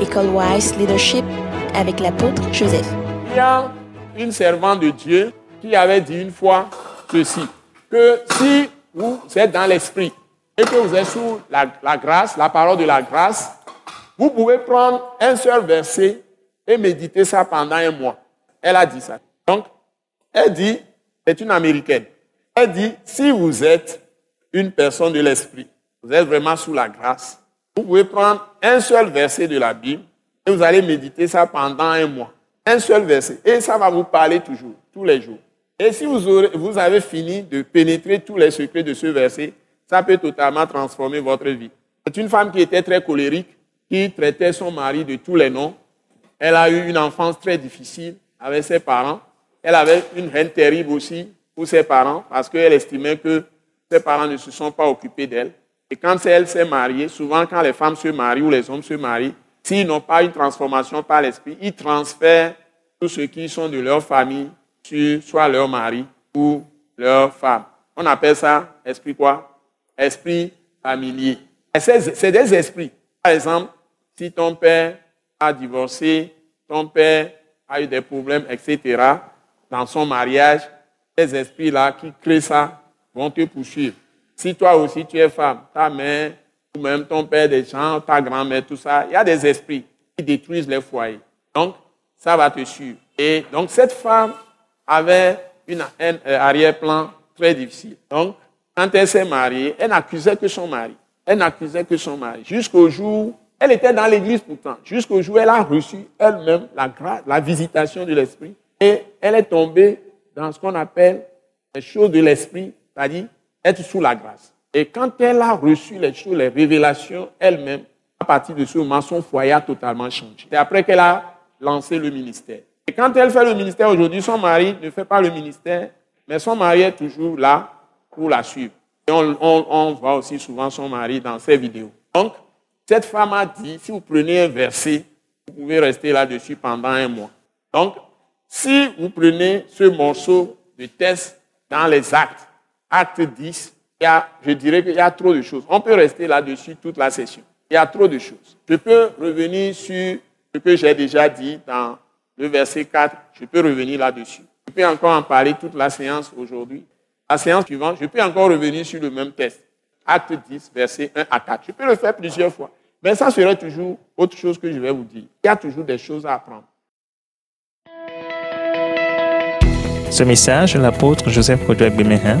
École Wise Leadership avec l'apôtre Joseph. Il y a une servante de Dieu qui avait dit une fois ceci, que si vous êtes dans l'esprit et que vous êtes sous la, la grâce, la parole de la grâce, vous pouvez prendre un seul verset et méditer ça pendant un mois. Elle a dit ça. Donc, elle dit, c'est une américaine. Elle dit, si vous êtes une personne de l'esprit, vous êtes vraiment sous la grâce, vous pouvez prendre un seul verset de la Bible et vous allez méditer ça pendant un mois. Un seul verset. Et ça va vous parler toujours, tous les jours. Et si vous, vous avez fini de pénétrer tous les secrets de ce verset, ça peut totalement transformer votre vie. C'est une femme qui était très colérique, qui traitait son mari de tous les noms. Elle a eu une enfance très difficile avec ses parents. Elle avait une haine terrible aussi pour ses parents parce qu'elle estimait que ses parents ne se sont pas occupés d'elle. Et quand elle s'est mariée, souvent quand les femmes se marient ou les hommes se marient, s'ils n'ont pas une transformation par l'esprit, ils transfèrent tous ceux qui sont de leur famille sur soit leur mari ou leur femme. On appelle ça esprit quoi? Esprit familier. C'est des esprits. Par exemple, si ton père a divorcé, ton père a eu des problèmes, etc., dans son mariage, ces esprits-là qui créent ça vont te poursuivre. Si toi aussi tu es femme, ta mère, ou même ton père des gens, ta grand-mère, tout ça, il y a des esprits qui détruisent les foyers. Donc, ça va te suivre. Et donc, cette femme avait une, un euh, arrière-plan très difficile. Donc, quand elle s'est mariée, elle n'accusait que son mari. Elle n'accusait que son mari. Jusqu'au jour elle était dans l'église pourtant, jusqu'au jour elle a reçu elle-même la, la visitation de l'Esprit. Et elle est tombée dans ce qu'on appelle les choses de l'Esprit, c'est-à-dire être sous la grâce. Et quand elle a reçu les choses, les révélations elle-même, à partir de ce moment, son foyer a totalement changé. C'est après qu'elle a lancé le ministère. Et quand elle fait le ministère aujourd'hui, son mari ne fait pas le ministère, mais son mari est toujours là pour la suivre. Et on, voit aussi souvent son mari dans ses vidéos. Donc, cette femme a dit, si vous prenez un verset, vous pouvez rester là-dessus pendant un mois. Donc, si vous prenez ce morceau de test dans les actes, acte 10, il y a, je dirais qu'il y a trop de choses. On peut rester là-dessus toute la session. Il y a trop de choses. Je peux revenir sur ce que j'ai déjà dit dans le verset 4. Je peux revenir là-dessus. Je peux encore en parler toute la séance aujourd'hui. La séance suivante, je peux encore revenir sur le même test. Acte 10, verset 1 à 4. Je peux le faire plusieurs fois. Mais ça serait toujours autre chose que je vais vous dire. Il y a toujours des choses à apprendre. Ce message l'apôtre Joseph Kodouak Bemehin